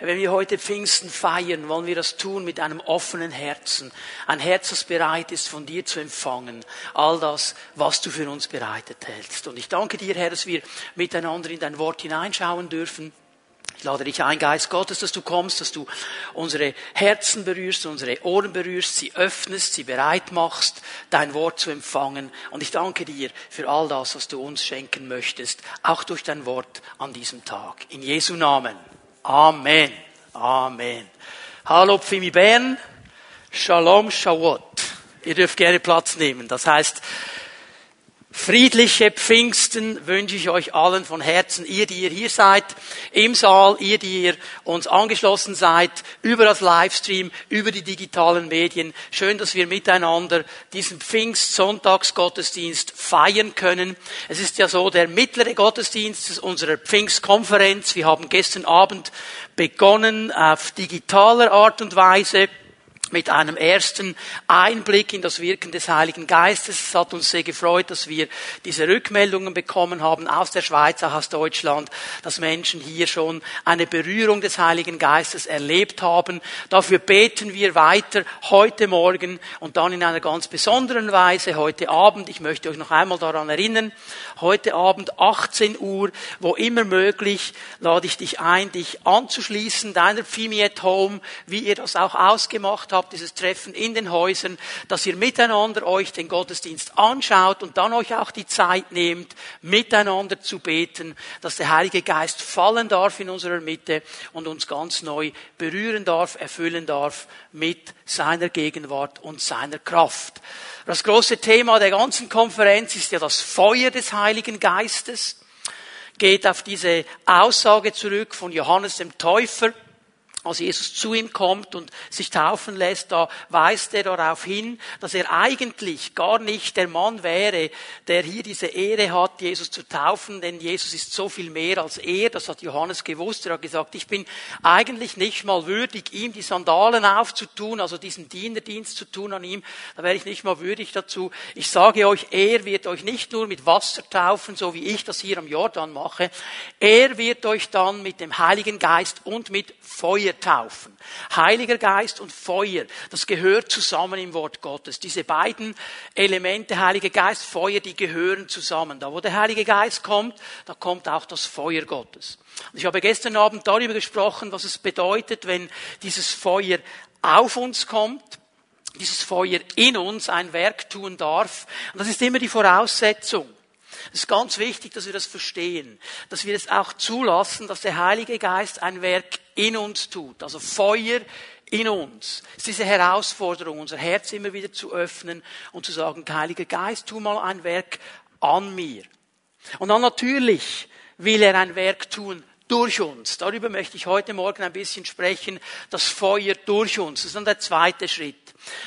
wenn wir heute Pfingsten feiern, wollen wir das tun mit einem offenen Herzen. Ein Herz, das bereit ist, von dir zu empfangen. All das, was du für uns bereitet hältst. Und ich danke dir, Herr, dass wir miteinander in dein Wort hineinschauen dürfen. Ich lade dich ein, Geist Gottes, dass du kommst, dass du unsere Herzen berührst, unsere Ohren berührst, sie öffnest, sie bereit machst, dein Wort zu empfangen. Und ich danke dir für all das, was du uns schenken möchtest, auch durch dein Wort an diesem Tag. In Jesu Namen. Amen. Amen. Hallo Pfimi Bern. Shalom Shawot. Ihr dürft gerne Platz nehmen. Das heißt, Friedliche Pfingsten wünsche ich euch allen von Herzen. Ihr, die ihr hier seid, im Saal, ihr, die ihr uns angeschlossen seid, über das Livestream, über die digitalen Medien. Schön, dass wir miteinander diesen Pfingstsonntagsgottesdienst feiern können. Es ist ja so der mittlere Gottesdienst unserer Pfingstkonferenz. Wir haben gestern Abend begonnen auf digitaler Art und Weise mit einem ersten Einblick in das Wirken des Heiligen Geistes. Es hat uns sehr gefreut, dass wir diese Rückmeldungen bekommen haben aus der Schweiz, auch aus Deutschland, dass Menschen hier schon eine Berührung des Heiligen Geistes erlebt haben. Dafür beten wir weiter heute Morgen und dann in einer ganz besonderen Weise heute Abend. Ich möchte euch noch einmal daran erinnern, heute Abend 18 Uhr, wo immer möglich, lade ich dich ein, dich anzuschließen, deiner Pfimi at Home, wie ihr das auch ausgemacht habt habt, dieses Treffen in den Häusern, dass ihr miteinander euch den Gottesdienst anschaut und dann euch auch die Zeit nehmt, miteinander zu beten, dass der Heilige Geist fallen darf in unserer Mitte und uns ganz neu berühren darf, erfüllen darf mit seiner Gegenwart und seiner Kraft. Das große Thema der ganzen Konferenz ist ja das Feuer des Heiligen Geistes geht auf diese Aussage zurück von Johannes dem Täufer, als Jesus zu ihm kommt und sich taufen lässt, da weist er darauf hin, dass er eigentlich gar nicht der Mann wäre, der hier diese Ehre hat, Jesus zu taufen, denn Jesus ist so viel mehr als er, das hat Johannes gewusst, er hat gesagt, ich bin eigentlich nicht mal würdig, ihm die Sandalen aufzutun, also diesen Dienerdienst zu tun an ihm, da wäre ich nicht mal würdig dazu. Ich sage euch, er wird euch nicht nur mit Wasser taufen, so wie ich das hier am Jordan mache, er wird euch dann mit dem Heiligen Geist und mit Feuer Taufen. Heiliger Geist und Feuer, das gehört zusammen im Wort Gottes. Diese beiden Elemente, Heiliger Geist, Feuer, die gehören zusammen. Da wo der Heilige Geist kommt, da kommt auch das Feuer Gottes. ich habe gestern Abend darüber gesprochen, was es bedeutet, wenn dieses Feuer auf uns kommt, dieses Feuer in uns ein Werk tun darf. Und das ist immer die Voraussetzung. Es ist ganz wichtig, dass wir das verstehen, dass wir es auch zulassen, dass der Heilige Geist ein Werk in uns tut, also Feuer in uns. Es ist diese Herausforderung, unser Herz immer wieder zu öffnen und zu sagen, Heiliger Geist, tu mal ein Werk an mir. Und dann natürlich will er ein Werk tun durch uns. Darüber möchte ich heute Morgen ein bisschen sprechen, das Feuer durch uns. Das ist dann der zweite Schritt.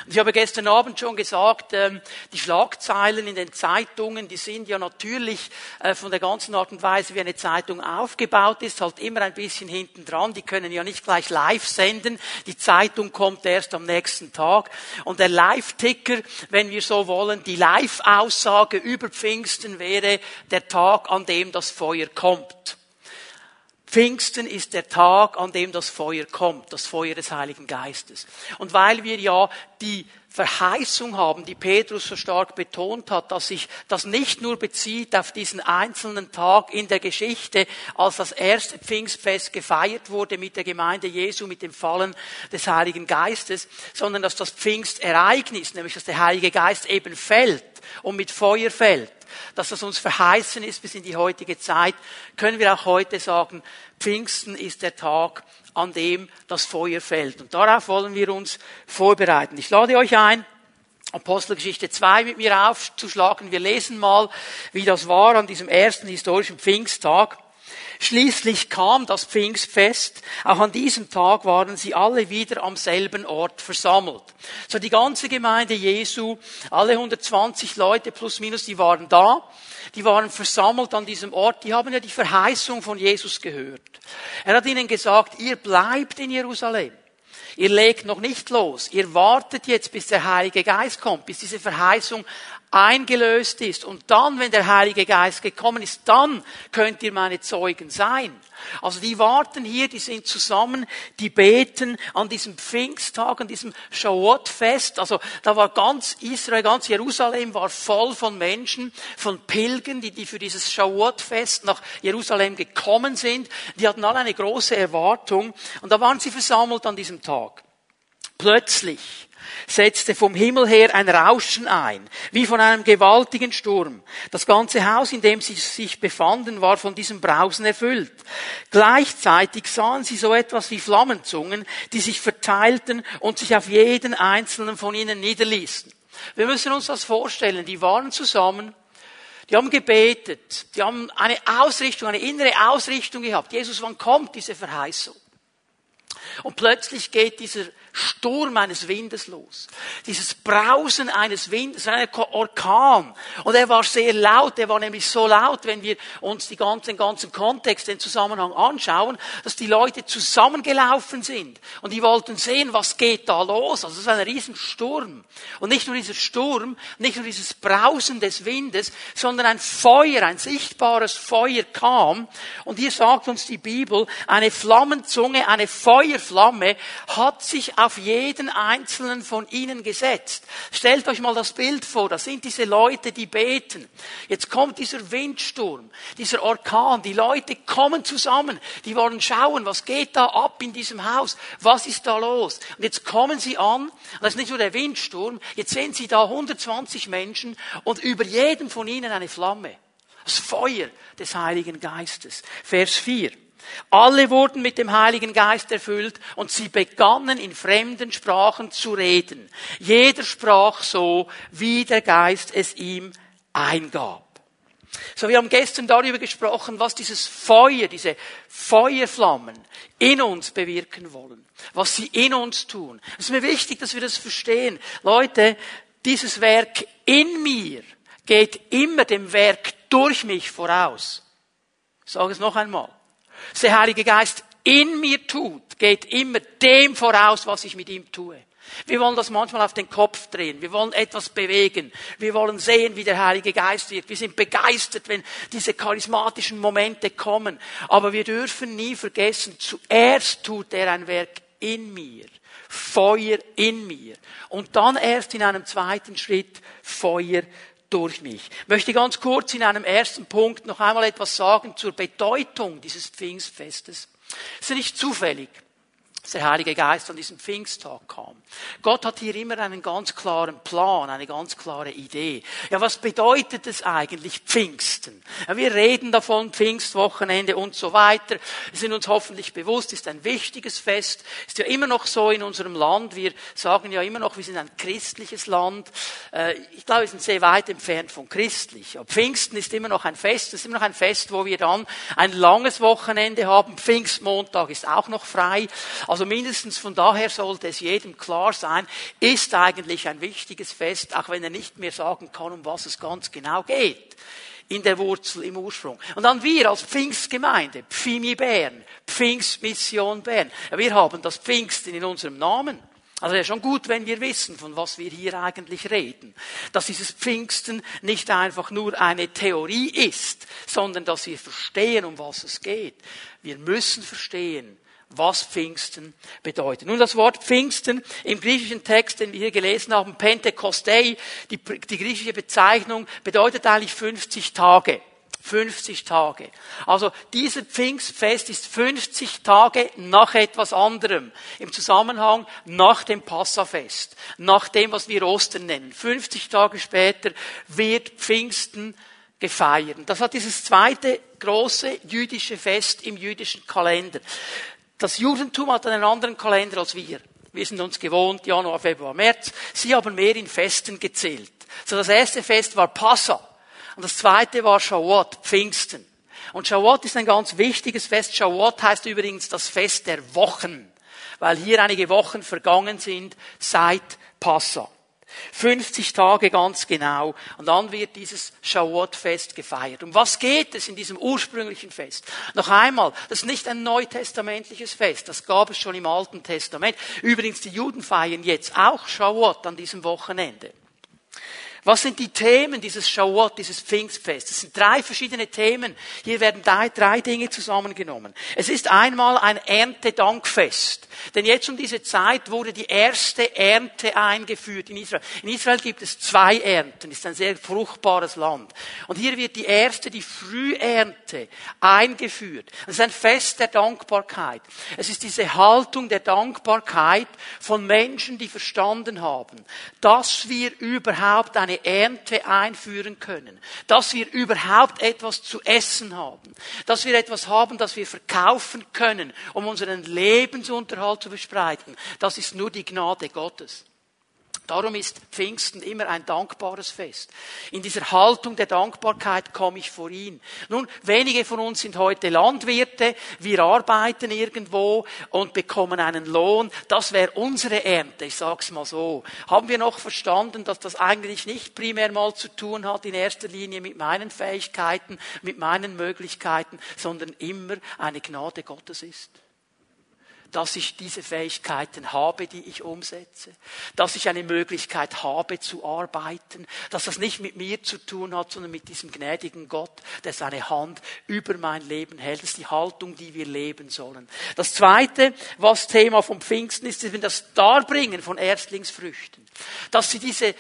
Und ich habe gestern Abend schon gesagt, ähm, die Schlagzeilen in den Zeitungen, die sind ja natürlich äh, von der ganzen Art und Weise, wie eine Zeitung aufgebaut ist, halt immer ein bisschen hinten dran. Die können ja nicht gleich live senden. Die Zeitung kommt erst am nächsten Tag. Und der Live-Ticker, wenn wir so wollen, die Live-Aussage über Pfingsten wäre der Tag, an dem das Feuer kommt. Pfingsten ist der Tag, an dem das Feuer kommt, das Feuer des Heiligen Geistes. Und weil wir ja die Verheißung haben, die Petrus so stark betont hat, dass sich das nicht nur bezieht auf diesen einzelnen Tag in der Geschichte, als das erste Pfingstfest gefeiert wurde mit der Gemeinde Jesu, mit dem Fallen des Heiligen Geistes, sondern dass das Pfingstereignis, nämlich dass der Heilige Geist eben fällt und mit Feuer fällt, dass das uns verheißen ist bis in die heutige Zeit, können wir auch heute sagen, Pfingsten ist der Tag, an dem das Feuer fällt. Und darauf wollen wir uns vorbereiten. Ich lade euch ein, Apostelgeschichte 2 mit mir aufzuschlagen. Wir lesen mal, wie das war an diesem ersten historischen Pfingsttag. Schließlich kam das Pfingstfest. Auch an diesem Tag waren sie alle wieder am selben Ort versammelt. So die ganze Gemeinde Jesu, alle 120 Leute plus minus, die waren da. Die waren versammelt an diesem Ort. Die haben ja die Verheißung von Jesus gehört. Er hat ihnen gesagt, ihr bleibt in Jerusalem. Ihr legt noch nicht los. Ihr wartet jetzt, bis der Heilige Geist kommt, bis diese Verheißung eingelöst ist. Und dann, wenn der Heilige Geist gekommen ist, dann könnt ihr meine Zeugen sein. Also die warten hier, die sind zusammen, die beten an diesem Pfingsttag, an diesem Shavuot-Fest. Also da war ganz Israel, ganz Jerusalem war voll von Menschen, von Pilgern, die, die für dieses Shavuot-Fest nach Jerusalem gekommen sind. Die hatten alle eine große Erwartung und da waren sie versammelt an diesem Tag. Plötzlich setzte vom Himmel her ein Rauschen ein, wie von einem gewaltigen Sturm. Das ganze Haus, in dem sie sich befanden, war von diesem Brausen erfüllt. Gleichzeitig sahen sie so etwas wie Flammenzungen, die sich verteilten und sich auf jeden einzelnen von ihnen niederließen. Wir müssen uns das vorstellen. Die waren zusammen, die haben gebetet, die haben eine Ausrichtung, eine innere Ausrichtung gehabt. Jesus, wann kommt diese Verheißung? Und plötzlich geht dieser Sturm eines Windes los. Dieses Brausen eines Windes, ein Orkan. Und er war sehr laut, er war nämlich so laut, wenn wir uns die ganzen, den ganzen Kontext, den Zusammenhang anschauen, dass die Leute zusammengelaufen sind. Und die wollten sehen, was geht da los. Also es ist ein Riesensturm. Und nicht nur dieser Sturm, nicht nur dieses Brausen des Windes, sondern ein Feuer, ein sichtbares Feuer kam. Und hier sagt uns die Bibel, eine Flammenzunge, eine Feuerflamme hat sich auf jeden einzelnen von ihnen gesetzt. Stellt euch mal das Bild vor, das sind diese Leute, die beten. Jetzt kommt dieser Windsturm, dieser Orkan, die Leute kommen zusammen, die wollen schauen, was geht da ab in diesem Haus, was ist da los. Und jetzt kommen sie an, das ist nicht nur der Windsturm, jetzt sehen sie da 120 Menschen und über jedem von ihnen eine Flamme. Das Feuer des Heiligen Geistes. Vers 4. Alle wurden mit dem Heiligen Geist erfüllt und sie begannen in fremden Sprachen zu reden. Jeder sprach so, wie der Geist es ihm eingab. So, wir haben gestern darüber gesprochen, was dieses Feuer, diese Feuerflammen in uns bewirken wollen, was sie in uns tun. Es ist mir wichtig, dass wir das verstehen. Leute, dieses Werk in mir geht immer dem Werk durch mich voraus. Ich sage es noch einmal. Was der Heilige Geist in mir tut, geht immer dem voraus, was ich mit ihm tue. Wir wollen das manchmal auf den Kopf drehen. Wir wollen etwas bewegen. Wir wollen sehen, wie der Heilige Geist wirkt. Wir sind begeistert, wenn diese charismatischen Momente kommen. Aber wir dürfen nie vergessen, zuerst tut er ein Werk in mir. Feuer in mir. Und dann erst in einem zweiten Schritt Feuer durch mich. Ich möchte ganz kurz in einem ersten Punkt noch einmal etwas sagen zur Bedeutung dieses Pfingstfestes. Es ist nicht zufällig, der Heilige Geist an diesem Pfingsttag kam. Gott hat hier immer einen ganz klaren Plan, eine ganz klare Idee. Ja, was bedeutet es eigentlich Pfingsten? Ja, wir reden davon, Pfingstwochenende und so weiter. Wir sind uns hoffentlich bewusst, ist ein wichtiges Fest. Ist ja immer noch so in unserem Land. Wir sagen ja immer noch, wir sind ein christliches Land. Äh, ich glaube, wir sind sehr weit entfernt von christlich. Aber Pfingsten ist immer noch ein Fest. Es ist immer noch ein Fest, wo wir dann ein langes Wochenende haben. Pfingstmontag ist auch noch frei. Also mindestens von daher sollte es jedem klar sein, ist eigentlich ein wichtiges Fest, auch wenn er nicht mehr sagen kann, um was es ganz genau geht in der Wurzel, im Ursprung. Und dann wir als Pfingstgemeinde, Pfimi Bern, Pfingstmission Bern, wir haben das Pfingsten in unserem Namen. Also wäre schon gut, wenn wir wissen, von was wir hier eigentlich reden. Dass dieses Pfingsten nicht einfach nur eine Theorie ist, sondern dass wir verstehen, um was es geht. Wir müssen verstehen, was Pfingsten bedeutet. Nun, das Wort Pfingsten im griechischen Text, den wir hier gelesen haben, Pentekostei, die, die griechische Bezeichnung, bedeutet eigentlich 50 Tage. 50 Tage. Also dieser Pfingstfest ist 50 Tage nach etwas anderem. Im Zusammenhang nach dem Passafest. Nach dem, was wir Ostern nennen. 50 Tage später wird Pfingsten gefeiert. Das hat dieses zweite große jüdische Fest im jüdischen Kalender. Das Judentum hat einen anderen Kalender als wir. Wir sind uns gewohnt, Januar, Februar, März. Sie haben mehr in Festen gezählt. So das erste Fest war Passa. Und das zweite war Shavuot, Pfingsten. Und Shavuot ist ein ganz wichtiges Fest. Shavuot heißt übrigens das Fest der Wochen. Weil hier einige Wochen vergangen sind seit Passa. 50 Tage ganz genau. Und dann wird dieses Shavuot-Fest gefeiert. Um was geht es in diesem ursprünglichen Fest? Noch einmal, das ist nicht ein neutestamentliches Fest. Das gab es schon im Alten Testament. Übrigens, die Juden feiern jetzt auch Shavuot an diesem Wochenende. Was sind die Themen dieses Shavuot, dieses Pfingstfest? Es sind drei verschiedene Themen. Hier werden drei, drei Dinge zusammengenommen. Es ist einmal ein Erntedankfest. Denn jetzt um diese Zeit wurde die erste Ernte eingeführt in Israel. In Israel gibt es zwei Ernten. Es ist ein sehr fruchtbares Land. Und hier wird die erste, die Frühernte eingeführt. Es ist ein Fest der Dankbarkeit. Es ist diese Haltung der Dankbarkeit von Menschen, die verstanden haben, dass wir überhaupt eine eine Ernte einführen können, dass wir überhaupt etwas zu essen haben, dass wir etwas haben, das wir verkaufen können, um unseren Lebensunterhalt zu bestreiten. Das ist nur die Gnade Gottes. Darum ist Pfingsten immer ein dankbares Fest. In dieser Haltung der Dankbarkeit komme ich vor ihn. Nun, wenige von uns sind heute Landwirte, wir arbeiten irgendwo und bekommen einen Lohn. Das wäre unsere Ernte, ich sag's mal so. Haben wir noch verstanden, dass das eigentlich nicht primär mal zu tun hat, in erster Linie mit meinen Fähigkeiten, mit meinen Möglichkeiten, sondern immer eine Gnade Gottes ist? Dass ich diese Fähigkeiten habe, die ich umsetze, dass ich eine Möglichkeit habe zu arbeiten, dass das nicht mit mir zu tun hat, sondern mit diesem gnädigen Gott, der seine Hand über mein Leben hält. Das ist die Haltung, die wir leben sollen. Das Zweite, was Thema vom Pfingsten ist, ist das Darbringen von Erstlingsfrüchten. Dass sie diese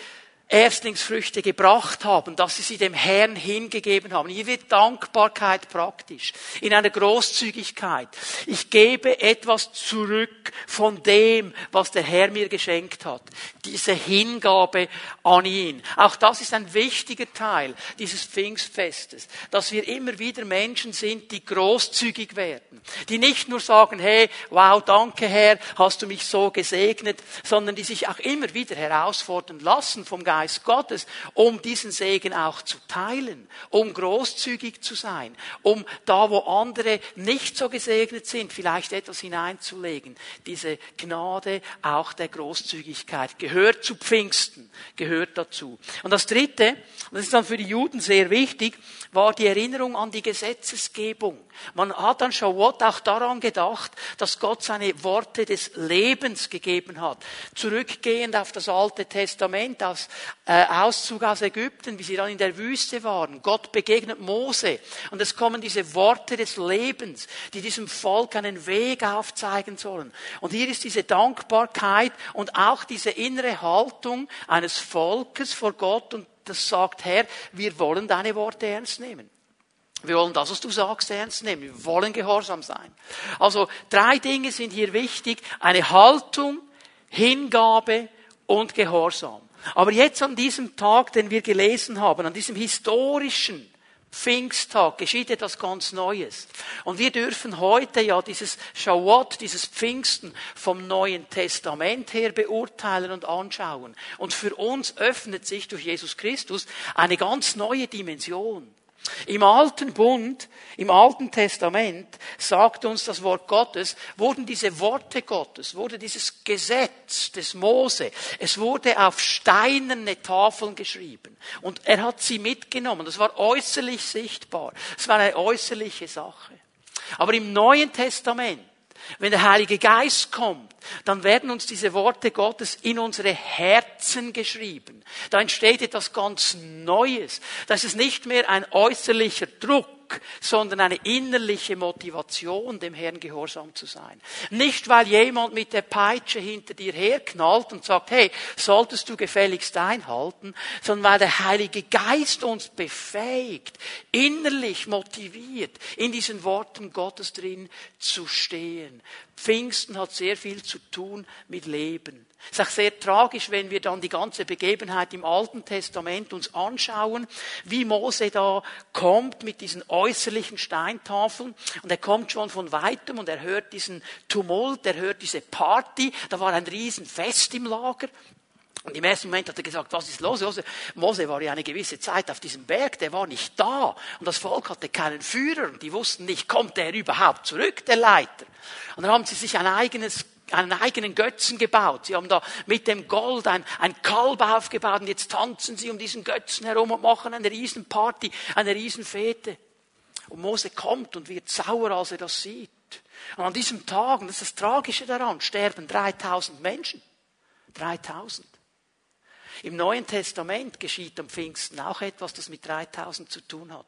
Erstlingsfrüchte gebracht haben, dass sie sie dem Herrn hingegeben haben. Hier wird Dankbarkeit praktisch, in einer Großzügigkeit. Ich gebe etwas zurück von dem, was der Herr mir geschenkt hat. Diese Hingabe an ihn. Auch das ist ein wichtiger Teil dieses Pfingstfestes, dass wir immer wieder Menschen sind, die großzügig werden, die nicht nur sagen, hey, wow, danke Herr, hast du mich so gesegnet, sondern die sich auch immer wieder herausfordern lassen vom Geist Geist Gottes, um diesen Segen auch zu teilen, um großzügig zu sein, um da, wo andere nicht so gesegnet sind, vielleicht etwas hineinzulegen. Diese Gnade auch der Großzügigkeit gehört zu Pfingsten, gehört dazu. Und das Dritte, und das ist dann für die Juden sehr wichtig, war die Erinnerung an die Gesetzesgebung. Man hat dann Shavuot auch daran gedacht, dass Gott seine Worte des Lebens gegeben hat. Zurückgehend auf das Alte Testament, aus äh, Auszug aus Ägypten, wie sie dann in der Wüste waren. Gott begegnet Mose und es kommen diese Worte des Lebens, die diesem Volk einen Weg aufzeigen sollen. Und hier ist diese Dankbarkeit und auch diese innere Haltung eines Volkes vor Gott und das sagt, Herr, wir wollen deine Worte ernst nehmen. Wir wollen das, was du sagst, ernst nehmen. Wir wollen gehorsam sein. Also drei Dinge sind hier wichtig. Eine Haltung, Hingabe und Gehorsam. Aber jetzt an diesem Tag, den wir gelesen haben, an diesem historischen Pfingsttag geschieht etwas ganz Neues. Und wir dürfen heute ja dieses Shavuot, dieses Pfingsten vom Neuen Testament her beurteilen und anschauen. Und für uns öffnet sich durch Jesus Christus eine ganz neue Dimension. Im Alten Bund, im Alten Testament sagt uns das Wort Gottes, wurden diese Worte Gottes, wurde dieses Gesetz des Mose, es wurde auf steinerne Tafeln geschrieben. Und er hat sie mitgenommen. Das war äußerlich sichtbar. Es war eine äußerliche Sache. Aber im Neuen Testament wenn der Heilige Geist kommt, dann werden uns diese Worte Gottes in unsere Herzen geschrieben. Da entsteht etwas ganz Neues. Das ist nicht mehr ein äußerlicher Druck, sondern eine innerliche Motivation, dem Herrn gehorsam zu sein. Nicht, weil jemand mit der Peitsche hinter dir herknallt und sagt, hey, solltest du gefälligst einhalten, sondern weil der Heilige Geist uns befähigt, innerlich motiviert, in diesen Worten Gottes drin zu stehen. Pfingsten hat sehr viel zu tun mit Leben. Es ist auch sehr tragisch, wenn wir dann die ganze Begebenheit im Alten Testament uns anschauen, wie Mose da kommt mit diesen äußerlichen Steintafeln und er kommt schon von weitem und er hört diesen Tumult, er hört diese Party, da war ein Riesenfest im Lager. Und im ersten Moment hat er gesagt, was ist los? Mose war ja eine gewisse Zeit auf diesem Berg, der war nicht da. Und das Volk hatte keinen Führer und die wussten nicht, kommt er überhaupt zurück, der Leiter? Und dann haben sie sich ein eigenes einen eigenen Götzen gebaut. Sie haben da mit dem Gold ein, ein Kalb aufgebaut und jetzt tanzen sie um diesen Götzen herum und machen eine Riesenparty, eine Riesenfete. Und Mose kommt und wird sauer, als er das sieht. Und an diesem Tag, und das ist das Tragische daran, sterben 3000 Menschen. 3000. Im Neuen Testament geschieht am Pfingsten auch etwas, das mit 3000 zu tun hat.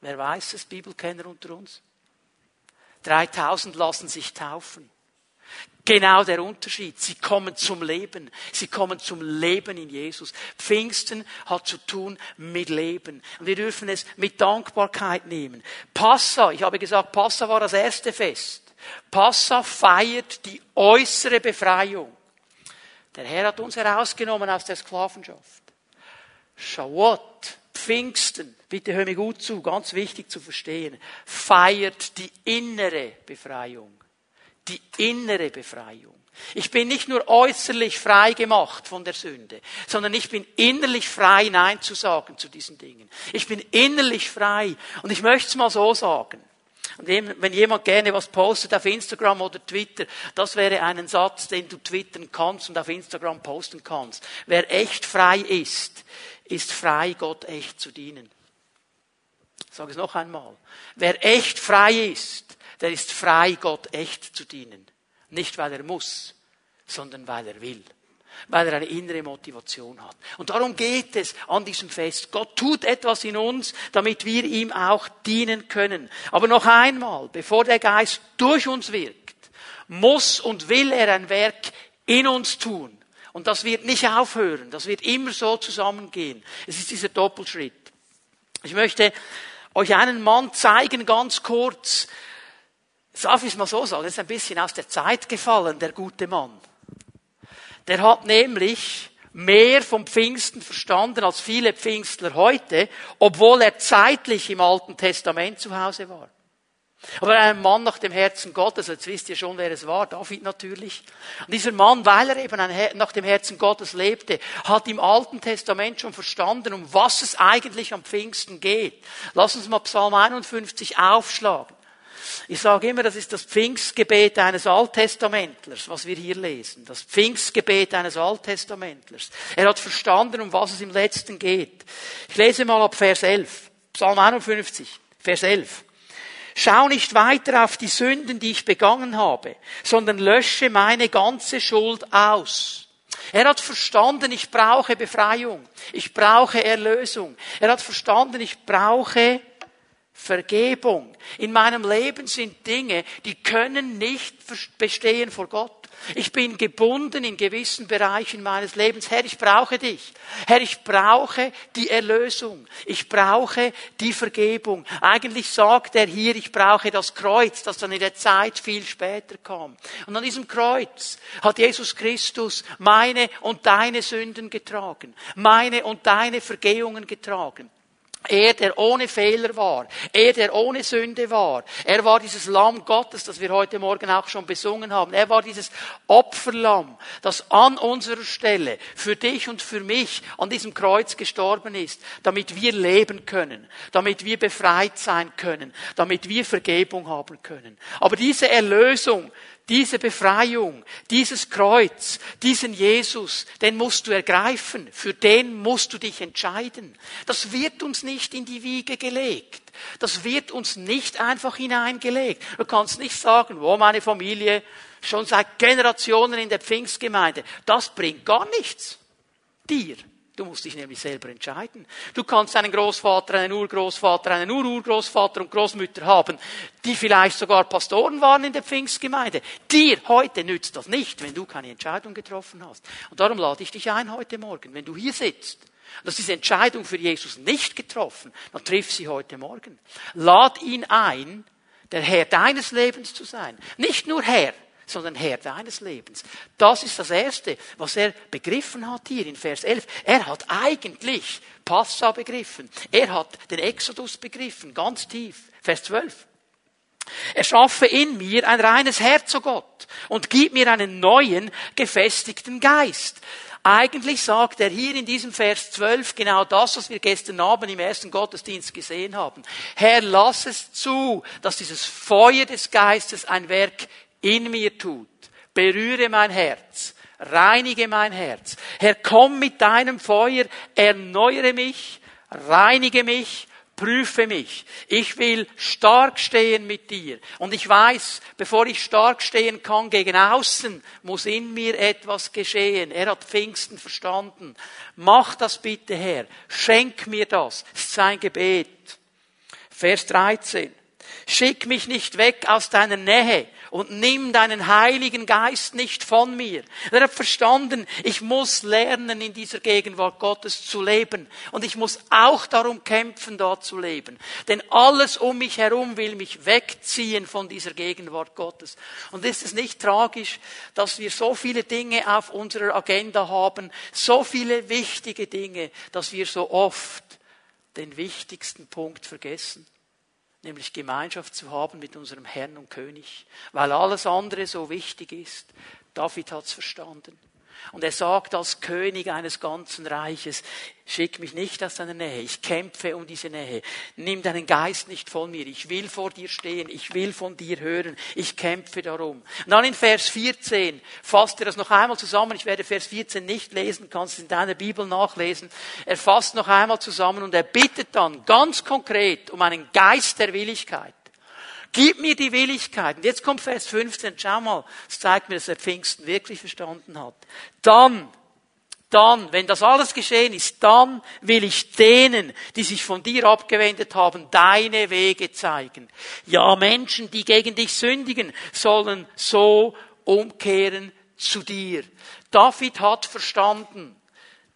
Wer weiß es, Bibelkenner unter uns? 3000 lassen sich taufen. Genau der Unterschied. Sie kommen zum Leben. Sie kommen zum Leben in Jesus. Pfingsten hat zu tun mit Leben. Und wir dürfen es mit Dankbarkeit nehmen. Passa, ich habe gesagt, Passa war das erste Fest. Passa feiert die äußere Befreiung. Der Herr hat uns herausgenommen aus der Sklavenschaft. Shavuot, Pfingsten, bitte hör mir gut zu, ganz wichtig zu verstehen, feiert die innere Befreiung. Die innere Befreiung. Ich bin nicht nur äußerlich frei gemacht von der Sünde, sondern ich bin innerlich frei, Nein zu sagen zu diesen Dingen. Ich bin innerlich frei. Und ich möchte es mal so sagen. Und wenn jemand gerne was postet auf Instagram oder Twitter, das wäre ein Satz, den du twittern kannst und auf Instagram posten kannst. Wer echt frei ist, ist frei, Gott echt zu dienen. Ich sage es noch einmal. Wer echt frei ist, der ist frei, Gott echt zu dienen. Nicht weil er muss, sondern weil er will weil er eine innere Motivation hat. Und darum geht es an diesem Fest. Gott tut etwas in uns, damit wir ihm auch dienen können. Aber noch einmal, bevor der Geist durch uns wirkt, muss und will er ein Werk in uns tun. Und das wird nicht aufhören. Das wird immer so zusammengehen. Es ist dieser Doppelschritt. Ich möchte euch einen Mann zeigen, ganz kurz. Darf ich es mal so sagen? Das ist ein bisschen aus der Zeit gefallen, der gute Mann. Der hat nämlich mehr vom Pfingsten verstanden als viele Pfingstler heute, obwohl er zeitlich im Alten Testament zu Hause war. Aber ein Mann nach dem Herzen Gottes, jetzt wisst ihr schon, wer es war, David natürlich. Und dieser Mann, weil er eben nach dem Herzen Gottes lebte, hat im Alten Testament schon verstanden, um was es eigentlich am Pfingsten geht. Lass uns mal Psalm 51 aufschlagen. Ich sage immer, das ist das Pfingstgebet eines Alttestamentlers, was wir hier lesen. Das Pfingstgebet eines Alttestamentlers. Er hat verstanden, um was es im letzten geht. Ich lese mal ab Vers 11. Psalm 51, Vers 11. Schau nicht weiter auf die Sünden, die ich begangen habe, sondern lösche meine ganze Schuld aus. Er hat verstanden, ich brauche Befreiung. Ich brauche Erlösung. Er hat verstanden, ich brauche Vergebung. In meinem Leben sind Dinge, die können nicht bestehen vor Gott. Ich bin gebunden in gewissen Bereichen meines Lebens. Herr, ich brauche dich. Herr, ich brauche die Erlösung. Ich brauche die Vergebung. Eigentlich sagt er hier, ich brauche das Kreuz, das dann in der Zeit viel später kam. Und an diesem Kreuz hat Jesus Christus meine und deine Sünden getragen. Meine und deine Vergehungen getragen. Er, der ohne Fehler war. Er, der ohne Sünde war. Er war dieses Lamm Gottes, das wir heute Morgen auch schon besungen haben. Er war dieses Opferlamm, das an unserer Stelle für dich und für mich an diesem Kreuz gestorben ist, damit wir leben können, damit wir befreit sein können, damit wir Vergebung haben können. Aber diese Erlösung, diese Befreiung, dieses Kreuz, diesen Jesus, den musst du ergreifen, für den musst du dich entscheiden. Das wird uns nicht in die Wiege gelegt. Das wird uns nicht einfach hineingelegt. Du kannst nicht sagen, wo meine Familie schon seit Generationen in der Pfingstgemeinde. Das bringt gar nichts. Dir. Du musst dich nämlich selber entscheiden. Du kannst einen Großvater, einen Urgroßvater, einen Ururgroßvater und Großmütter haben, die vielleicht sogar Pastoren waren in der Pfingstgemeinde. Dir heute nützt das nicht, wenn du keine Entscheidung getroffen hast. Und darum lade ich dich ein heute Morgen, wenn du hier sitzt. Und hast diese Entscheidung für Jesus nicht getroffen, dann triff sie heute Morgen. Lad ihn ein, der Herr deines Lebens zu sein. Nicht nur Herr, sondern Herr deines Lebens. Das ist das Erste, was er begriffen hat hier in Vers 11. Er hat eigentlich Passa begriffen. Er hat den Exodus begriffen, ganz tief. Vers 12. Er schaffe in mir ein reines Herz, o oh Gott, und gib mir einen neuen, gefestigten Geist. Eigentlich sagt er hier in diesem Vers 12 genau das, was wir gestern Abend im ersten Gottesdienst gesehen haben. Herr, lass es zu, dass dieses Feuer des Geistes ein Werk in mir tut. Berühre mein Herz. Reinige mein Herz. Herr, komm mit deinem Feuer, erneuere mich, reinige mich, prüfe mich. Ich will stark stehen mit dir. Und ich weiß, bevor ich stark stehen kann gegen außen, muss in mir etwas geschehen. Er hat Pfingsten verstanden. Mach das bitte, Herr. Schenk mir das. Das ist sein Gebet. Vers 13. Schick mich nicht weg aus deiner Nähe und nimm deinen Heiligen Geist nicht von mir. Er hat verstanden, ich muss lernen, in dieser Gegenwart Gottes zu leben. Und ich muss auch darum kämpfen, dort zu leben. Denn alles um mich herum will mich wegziehen von dieser Gegenwart Gottes. Und ist es nicht tragisch, dass wir so viele Dinge auf unserer Agenda haben, so viele wichtige Dinge, dass wir so oft den wichtigsten Punkt vergessen? Nämlich Gemeinschaft zu haben mit unserem Herrn und König, weil alles andere so wichtig ist. David hat's verstanden. Und er sagt als König eines ganzen Reiches, schick mich nicht aus deiner Nähe, ich kämpfe um diese Nähe. Nimm deinen Geist nicht von mir, ich will vor dir stehen, ich will von dir hören, ich kämpfe darum. Und dann in Vers 14 fasst er das noch einmal zusammen, ich werde Vers 14 nicht lesen, kannst in deiner Bibel nachlesen. Er fasst noch einmal zusammen und er bittet dann ganz konkret um einen Geist der Willigkeit. Gib mir die Willigkeit. Und jetzt kommt Vers 15. Schau mal, es zeigt mir, dass er Pfingsten wirklich verstanden hat. Dann, dann, wenn das alles geschehen ist, dann will ich denen, die sich von dir abgewendet haben, deine Wege zeigen. Ja, Menschen, die gegen dich sündigen, sollen so umkehren zu dir. David hat verstanden,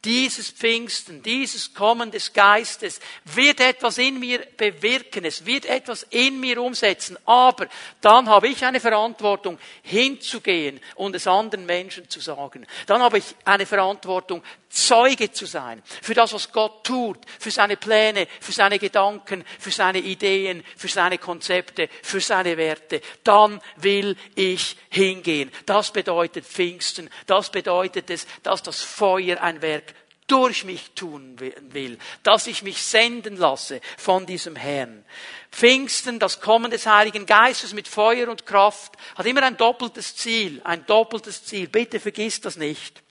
dieses Pfingsten, dieses Kommen des Geistes wird etwas in mir bewirken, es wird etwas in mir umsetzen, aber dann habe ich eine Verantwortung, hinzugehen und es anderen Menschen zu sagen. Dann habe ich eine Verantwortung, Zeuge zu sein für das, was Gott tut, für seine Pläne, für seine Gedanken, für seine Ideen, für seine Konzepte, für seine Werte. Dann will ich hingehen. Das bedeutet Pfingsten. Das bedeutet es, dass das Feuer ein Werk durch mich tun will, dass ich mich senden lasse von diesem Herrn. Pfingsten, das Kommen des Heiligen Geistes mit Feuer und Kraft, hat immer ein doppeltes Ziel, ein doppeltes Ziel. Bitte vergiss das nicht.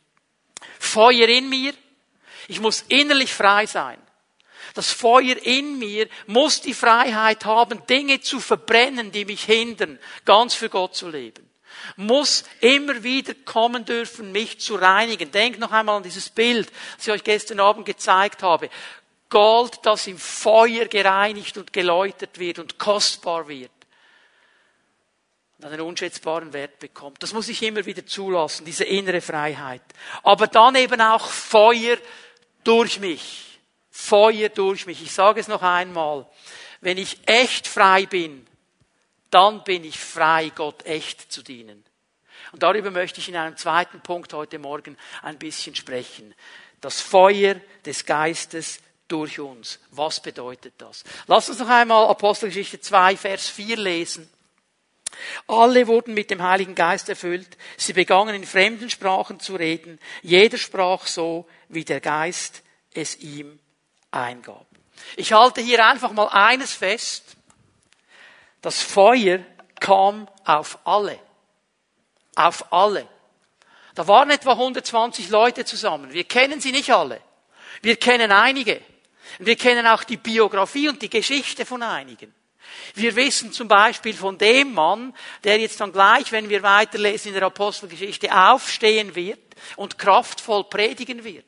Feuer in mir. Ich muss innerlich frei sein. Das Feuer in mir muss die Freiheit haben, Dinge zu verbrennen, die mich hindern, ganz für Gott zu leben. Muss immer wieder kommen dürfen, mich zu reinigen. Denkt noch einmal an dieses Bild, das ich euch gestern Abend gezeigt habe. Gold, das im Feuer gereinigt und geläutert wird und kostbar wird und einen unschätzbaren Wert bekommt. Das muss ich immer wieder zulassen, diese innere Freiheit. Aber dann eben auch Feuer durch mich. Feuer durch mich. Ich sage es noch einmal. Wenn ich echt frei bin, dann bin ich frei, Gott echt zu dienen. Und darüber möchte ich in einem zweiten Punkt heute Morgen ein bisschen sprechen. Das Feuer des Geistes durch uns. Was bedeutet das? Lass uns noch einmal Apostelgeschichte 2, Vers 4 lesen. Alle wurden mit dem Heiligen Geist erfüllt. Sie begannen in fremden Sprachen zu reden. Jeder sprach so, wie der Geist es ihm eingab. Ich halte hier einfach mal eines fest. Das Feuer kam auf alle. Auf alle. Da waren etwa 120 Leute zusammen. Wir kennen sie nicht alle. Wir kennen einige. Wir kennen auch die Biografie und die Geschichte von einigen. Wir wissen zum Beispiel von dem Mann, der jetzt dann gleich, wenn wir weiterlesen in der Apostelgeschichte, aufstehen wird und kraftvoll predigen wird,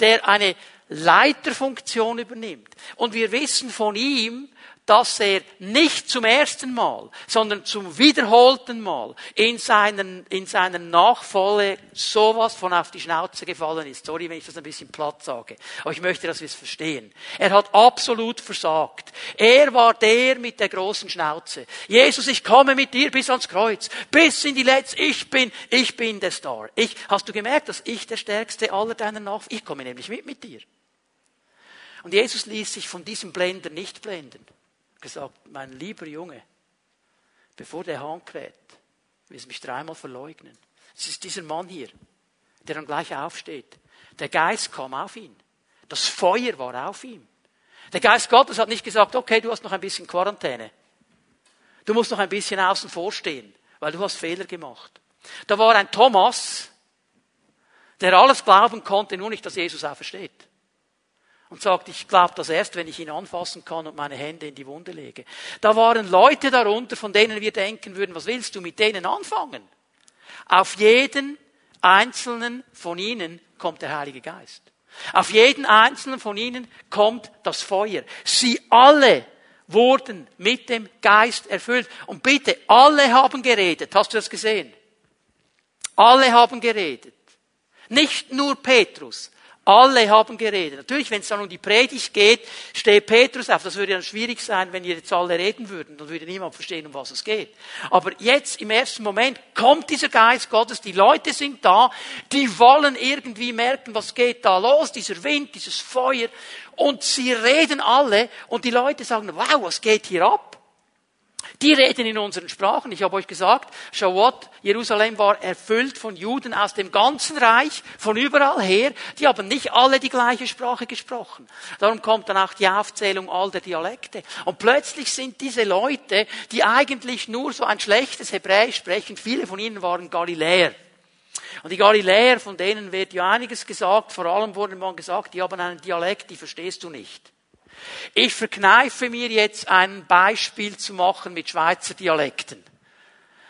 der eine Leiterfunktion übernimmt. Und wir wissen von ihm, dass er nicht zum ersten Mal, sondern zum wiederholten Mal in seinen, in seiner Nachfolge sowas von auf die Schnauze gefallen ist. Sorry, wenn ich das ein bisschen platt sage. Aber ich möchte, dass wir es verstehen. Er hat absolut versagt. Er war der mit der großen Schnauze. Jesus, ich komme mit dir bis ans Kreuz. Bis in die letzte. Ich bin, ich bin der Star. Ich, hast du gemerkt, dass ich der stärkste aller deiner Nachfolger, ich komme nämlich mit mit dir. Und Jesus ließ sich von diesem Blender nicht blenden gesagt, mein lieber Junge, bevor der Hahn kräht, wirst du mich dreimal verleugnen. Es ist dieser Mann hier, der dann gleich aufsteht. Der Geist kam auf ihn. Das Feuer war auf ihm. Der Geist Gottes hat nicht gesagt, okay, du hast noch ein bisschen Quarantäne. Du musst noch ein bisschen außen vor stehen, weil du hast Fehler gemacht. Da war ein Thomas, der alles glauben konnte, nur nicht, dass Jesus aufersteht. Und sagt, ich glaube das erst, wenn ich ihn anfassen kann und meine Hände in die Wunde lege. Da waren Leute darunter, von denen wir denken würden, was willst du mit denen anfangen? Auf jeden einzelnen von ihnen kommt der Heilige Geist. Auf jeden einzelnen von ihnen kommt das Feuer. Sie alle wurden mit dem Geist erfüllt. Und bitte, alle haben geredet. Hast du das gesehen? Alle haben geredet. Nicht nur Petrus. Alle haben geredet. Natürlich, wenn es dann um die Predigt geht, steht Petrus auf. Das würde dann schwierig sein, wenn jetzt alle reden würden. Dann würde niemand verstehen, um was es geht. Aber jetzt, im ersten Moment, kommt dieser Geist Gottes. Die Leute sind da. Die wollen irgendwie merken, was geht da los. Dieser Wind, dieses Feuer. Und sie reden alle. Und die Leute sagen, wow, was geht hier ab? Die reden in unseren Sprachen. Ich habe euch gesagt, Shavuot, Jerusalem war erfüllt von Juden aus dem ganzen Reich, von überall her. Die haben nicht alle die gleiche Sprache gesprochen. Darum kommt dann auch die Aufzählung all der Dialekte. Und plötzlich sind diese Leute, die eigentlich nur so ein schlechtes Hebräisch sprechen, viele von ihnen waren Galiläer. Und die Galiläer, von denen wird ja einiges gesagt, vor allem wurde man gesagt, die haben einen Dialekt, die verstehst du nicht. Ich verkneife mir jetzt ein Beispiel zu machen mit Schweizer Dialekten,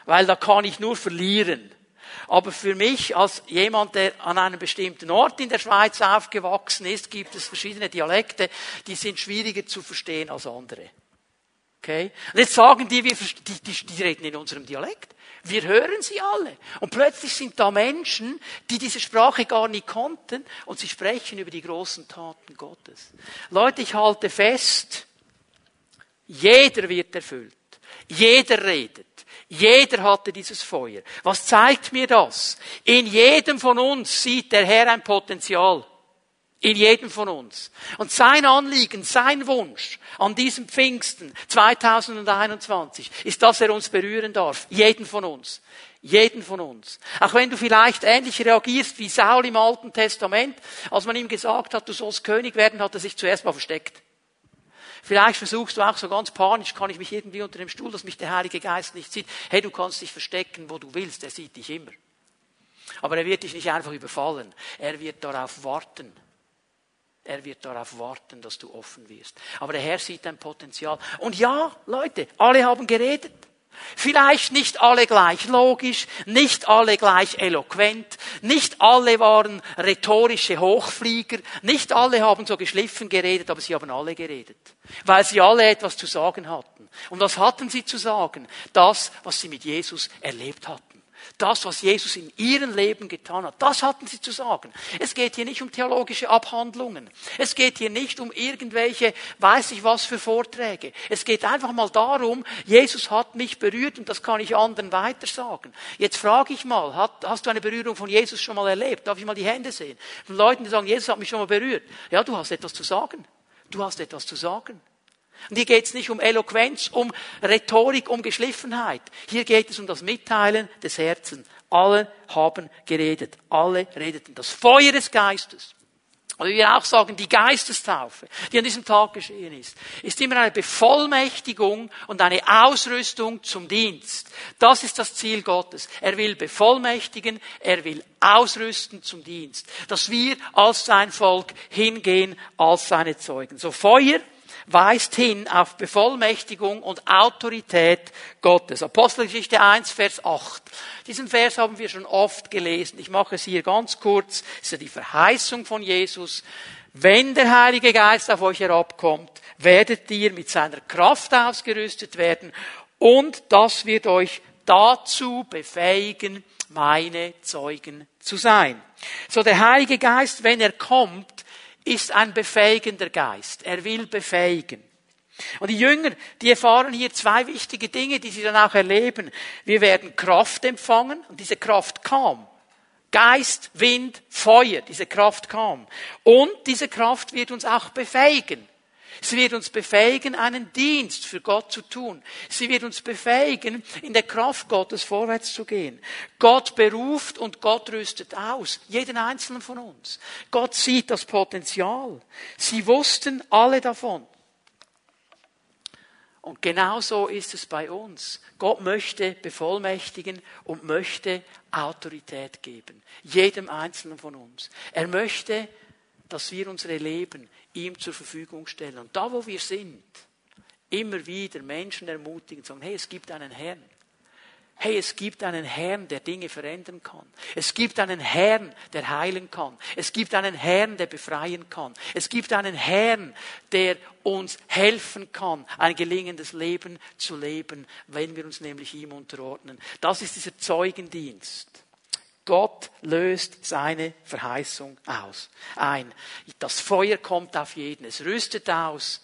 weil da kann ich nur verlieren. Aber für mich als jemand, der an einem bestimmten Ort in der Schweiz aufgewachsen ist, gibt es verschiedene Dialekte, die sind schwieriger zu verstehen als andere. Okay? Und jetzt sagen die, wir, die, die, die reden in unserem Dialekt. Wir hören sie alle. Und plötzlich sind da Menschen, die diese Sprache gar nicht konnten und sie sprechen über die großen Taten Gottes. Leute, ich halte fest, jeder wird erfüllt. Jeder redet. Jeder hatte dieses Feuer. Was zeigt mir das? In jedem von uns sieht der Herr ein Potenzial. In jedem von uns. Und sein Anliegen, sein Wunsch an diesem Pfingsten 2021 ist, dass er uns berühren darf. Jeden von uns. Jeden von uns. Auch wenn du vielleicht ähnlich reagierst wie Saul im Alten Testament, als man ihm gesagt hat, du sollst König werden, hat er sich zuerst mal versteckt. Vielleicht versuchst du auch so ganz panisch, kann ich mich irgendwie unter dem Stuhl, dass mich der Heilige Geist nicht sieht. Hey, du kannst dich verstecken, wo du willst, er sieht dich immer. Aber er wird dich nicht einfach überfallen. Er wird darauf warten, er wird darauf warten, dass du offen wirst. Aber der Herr sieht dein Potenzial. Und ja, Leute, alle haben geredet. Vielleicht nicht alle gleich logisch, nicht alle gleich eloquent, nicht alle waren rhetorische Hochflieger, nicht alle haben so geschliffen geredet, aber sie haben alle geredet, weil sie alle etwas zu sagen hatten. Und was hatten sie zu sagen? Das, was sie mit Jesus erlebt hatten das, was Jesus in ihrem Leben getan hat, das hatten sie zu sagen. Es geht hier nicht um theologische Abhandlungen. Es geht hier nicht um irgendwelche, weiß ich was für Vorträge. Es geht einfach mal darum, Jesus hat mich berührt und das kann ich anderen weitersagen. Jetzt frage ich mal, hast du eine Berührung von Jesus schon mal erlebt? Darf ich mal die Hände sehen? Von Leuten, die sagen, Jesus hat mich schon mal berührt. Ja, du hast etwas zu sagen. Du hast etwas zu sagen. Und hier geht es nicht um Eloquenz, um Rhetorik, um Geschliffenheit. Hier geht es um das Mitteilen des Herzens. Alle haben geredet. Alle redeten. Das Feuer des Geistes. Oder wir auch sagen, die Geistestaufe, die an diesem Tag geschehen ist, ist immer eine Bevollmächtigung und eine Ausrüstung zum Dienst. Das ist das Ziel Gottes. Er will bevollmächtigen, er will ausrüsten zum Dienst. Dass wir als sein Volk hingehen als seine Zeugen. So Feuer, weist hin auf Bevollmächtigung und Autorität Gottes. Apostelgeschichte 1, Vers 8. Diesen Vers haben wir schon oft gelesen. Ich mache es hier ganz kurz. Das ist ja die Verheißung von Jesus. Wenn der Heilige Geist auf euch herabkommt, werdet ihr mit seiner Kraft ausgerüstet werden und das wird euch dazu befähigen, meine Zeugen zu sein. So der Heilige Geist, wenn er kommt, ist ein befähigender Geist. Er will befähigen. Und die Jünger, die erfahren hier zwei wichtige Dinge, die sie dann auch erleben. Wir werden Kraft empfangen und diese Kraft kam. Geist, Wind, Feuer, diese Kraft kam. Und diese Kraft wird uns auch befähigen. Sie wird uns befähigen, einen Dienst für Gott zu tun. Sie wird uns befähigen, in der Kraft Gottes vorwärts zu gehen. Gott beruft und Gott rüstet aus. Jeden einzelnen von uns. Gott sieht das Potenzial. Sie wussten alle davon. Und genauso ist es bei uns. Gott möchte bevollmächtigen und möchte Autorität geben. Jedem Einzelnen von uns. Er möchte dass wir unsere Leben ihm zur Verfügung stellen. Und da, wo wir sind, immer wieder Menschen ermutigen, sagen, hey, es gibt einen Herrn. Hey, es gibt einen Herrn, der Dinge verändern kann. Es gibt einen Herrn, der heilen kann. Es gibt einen Herrn, der befreien kann. Es gibt einen Herrn, der uns helfen kann, ein gelingendes Leben zu leben, wenn wir uns nämlich ihm unterordnen. Das ist dieser Zeugendienst. Gott löst seine Verheißung aus. Ein. Das Feuer kommt auf jeden. Es rüstet aus.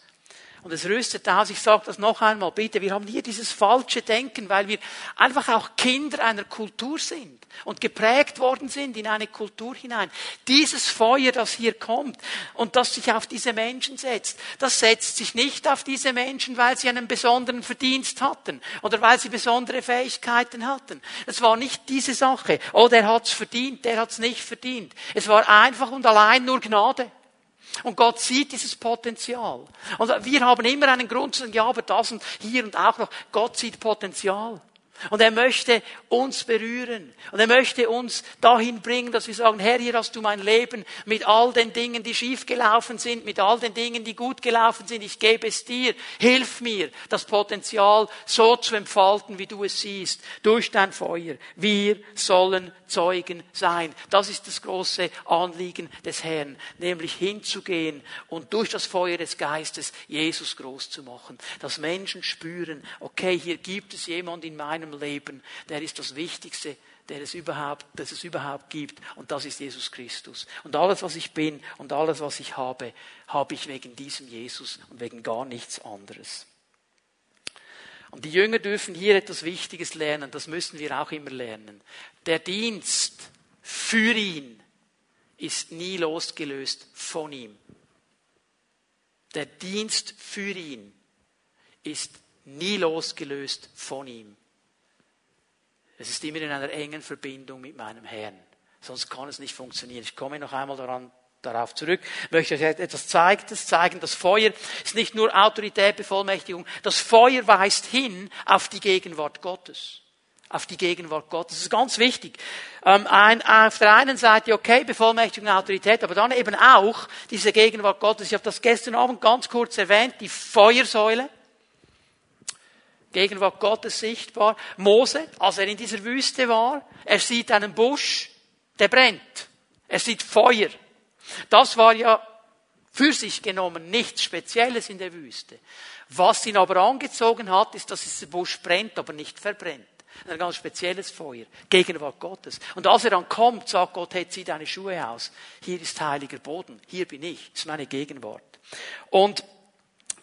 Und es rüstet aus, ich sage das noch einmal, bitte, wir haben hier dieses falsche Denken, weil wir einfach auch Kinder einer Kultur sind und geprägt worden sind in eine Kultur hinein. Dieses Feuer, das hier kommt und das sich auf diese Menschen setzt, das setzt sich nicht auf diese Menschen, weil sie einen besonderen Verdienst hatten oder weil sie besondere Fähigkeiten hatten. Es war nicht diese Sache, oh, der hat's verdient, der hat's nicht verdient. Es war einfach und allein nur Gnade. Und Gott sieht dieses Potenzial. Und wir haben immer einen Grund zu sagen, ja, aber das und hier und auch noch. Gott sieht Potenzial. Und er möchte uns berühren. Und er möchte uns dahin bringen, dass wir sagen, Herr, hier hast du mein Leben mit all den Dingen, die schiefgelaufen sind, mit all den Dingen, die gut gelaufen sind. Ich gebe es dir. Hilf mir, das Potenzial so zu entfalten, wie du es siehst, durch dein Feuer. Wir sollen Zeugen sein. Das ist das große Anliegen des Herrn, nämlich hinzugehen und durch das Feuer des Geistes Jesus groß zu machen. Dass Menschen spüren, okay, hier gibt es jemand in meinem Leben, der ist das Wichtigste, der es überhaupt, dass es überhaupt gibt. Und das ist Jesus Christus. Und alles, was ich bin und alles, was ich habe, habe ich wegen diesem Jesus und wegen gar nichts anderes. Und die Jünger dürfen hier etwas Wichtiges lernen, das müssen wir auch immer lernen. Der Dienst für ihn ist nie losgelöst von ihm. Der Dienst für ihn ist nie losgelöst von ihm. Es ist immer in einer engen Verbindung mit meinem Herrn. Sonst kann es nicht funktionieren. Ich komme noch einmal daran, darauf zurück. Ich möchte euch etwas zeigen. Das Feuer ist nicht nur Autorität, Bevollmächtigung. Das Feuer weist hin auf die Gegenwart Gottes. Auf die Gegenwart Gottes. Das ist ganz wichtig. Ähm, ein, auf der einen Seite, okay, Bevollmächtigung, Autorität, aber dann eben auch diese Gegenwart Gottes. Ich habe das gestern Abend ganz kurz erwähnt, die Feuersäule. Gegenwart Gottes sichtbar. Mose, als er in dieser Wüste war, er sieht einen Busch, der brennt. Er sieht Feuer. Das war ja für sich genommen nichts Spezielles in der Wüste. Was ihn aber angezogen hat, ist, dass dieser Busch brennt, aber nicht verbrennt. Ein ganz spezielles Feuer. Gegenwart Gottes. Und als er dann kommt, sagt Gott, hey, zieh deine Schuhe aus. Hier ist heiliger Boden. Hier bin ich. Das ist meine Gegenwart. Und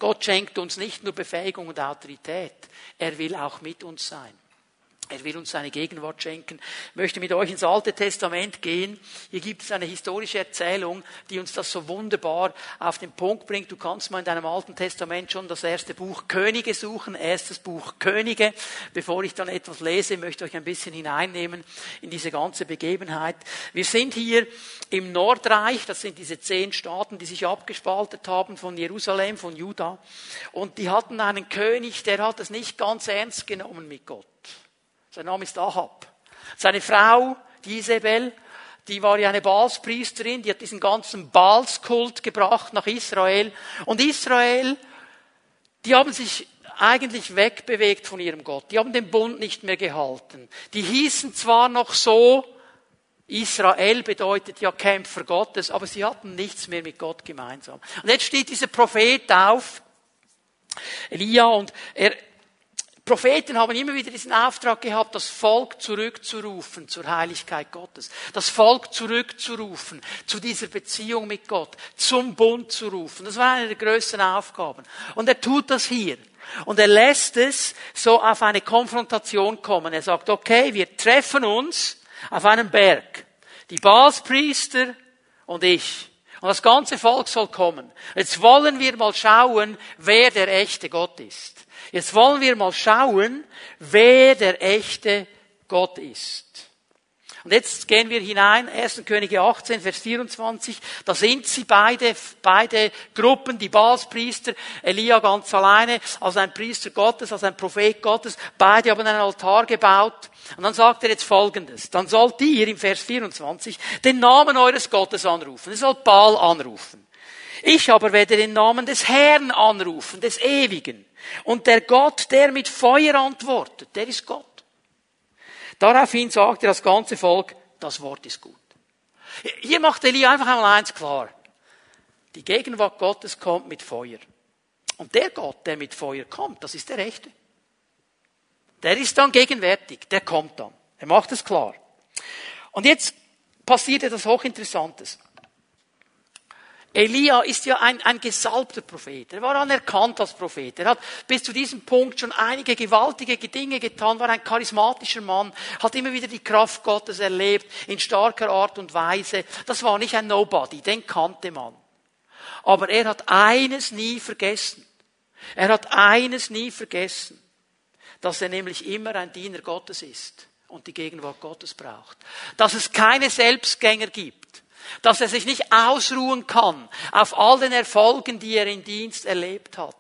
Gott schenkt uns nicht nur Befähigung und Autorität. Er will auch mit uns sein. Er will uns seine Gegenwart schenken. Ich möchte mit euch ins Alte Testament gehen. Hier gibt es eine historische Erzählung, die uns das so wunderbar auf den Punkt bringt. Du kannst mal in deinem Alten Testament schon das erste Buch Könige suchen, erstes Buch Könige. Bevor ich dann etwas lese, möchte ich euch ein bisschen hineinnehmen in diese ganze Begebenheit. Wir sind hier im Nordreich, das sind diese zehn Staaten, die sich abgespaltet haben von Jerusalem, von Juda. Und die hatten einen König, der hat es nicht ganz ernst genommen mit Gott. Sein Name ist Ahab. Seine Frau, die Isabel, die war ja eine Baalspriesterin, die hat diesen ganzen Baalskult gebracht nach Israel. Und Israel, die haben sich eigentlich wegbewegt von ihrem Gott. Die haben den Bund nicht mehr gehalten. Die hießen zwar noch so, Israel bedeutet ja Kämpfer Gottes, aber sie hatten nichts mehr mit Gott gemeinsam. Und jetzt steht dieser Prophet auf, Elia, und er Propheten haben immer wieder diesen Auftrag gehabt, das Volk zurückzurufen zur Heiligkeit Gottes, das Volk zurückzurufen zu dieser Beziehung mit Gott, zum Bund zu rufen. Das war eine der größten Aufgaben. Und er tut das hier. Und er lässt es so auf eine Konfrontation kommen. Er sagt, okay, wir treffen uns auf einem Berg. Die Balspriester und ich. Und das ganze Volk soll kommen. Jetzt wollen wir mal schauen, wer der echte Gott ist. Jetzt wollen wir mal schauen, wer der echte Gott ist. Und jetzt gehen wir hinein, 1. Könige 18, Vers 24. Da sind sie beide, beide Gruppen, die Baalspriester, Elia ganz alleine, als ein Priester Gottes, als ein Prophet Gottes. Beide haben einen Altar gebaut. Und dann sagt er jetzt Folgendes. Dann sollt ihr im Vers 24 den Namen eures Gottes anrufen. Ihr sollt Baal anrufen. Ich aber werde den Namen des Herrn anrufen, des Ewigen. Und der Gott, der mit Feuer antwortet, der ist Gott. Daraufhin sagte das ganze Volk, das Wort ist gut. Hier macht Elia einfach einmal eins klar. Die Gegenwart Gottes kommt mit Feuer. Und der Gott, der mit Feuer kommt, das ist der Rechte. Der ist dann gegenwärtig, der kommt dann. Er macht es klar. Und jetzt passiert etwas Hochinteressantes. Elia ist ja ein, ein gesalbter Prophet. Er war anerkannt als Prophet. Er hat bis zu diesem Punkt schon einige gewaltige Dinge getan, war ein charismatischer Mann, hat immer wieder die Kraft Gottes erlebt, in starker Art und Weise. Das war nicht ein Nobody, den kannte man. Aber er hat eines nie vergessen. Er hat eines nie vergessen, dass er nämlich immer ein Diener Gottes ist und die Gegenwart Gottes braucht. Dass es keine Selbstgänger gibt dass er sich nicht ausruhen kann auf all den Erfolgen, die er im Dienst erlebt hat.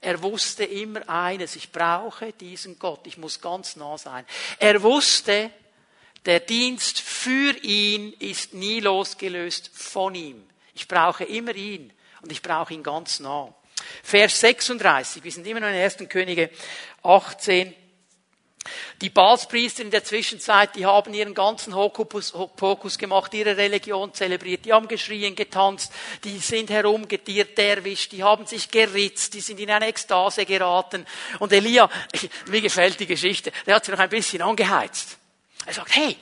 Er wusste immer eines, ich brauche diesen Gott, ich muss ganz nah sein. Er wusste, der Dienst für ihn ist nie losgelöst von ihm. Ich brauche immer ihn und ich brauche ihn ganz nah. Vers 36, wir sind immer noch in 1. Könige 18. Die Balspriester in der Zwischenzeit, die haben ihren ganzen Hokus gemacht, ihre Religion zelebriert, die haben geschrien, getanzt, die sind herumgetiert, derwischt, die haben sich geritzt, die sind in eine Ekstase geraten. Und Elia, mir gefällt die Geschichte, der hat sich noch ein bisschen angeheizt. Er sagt, hey,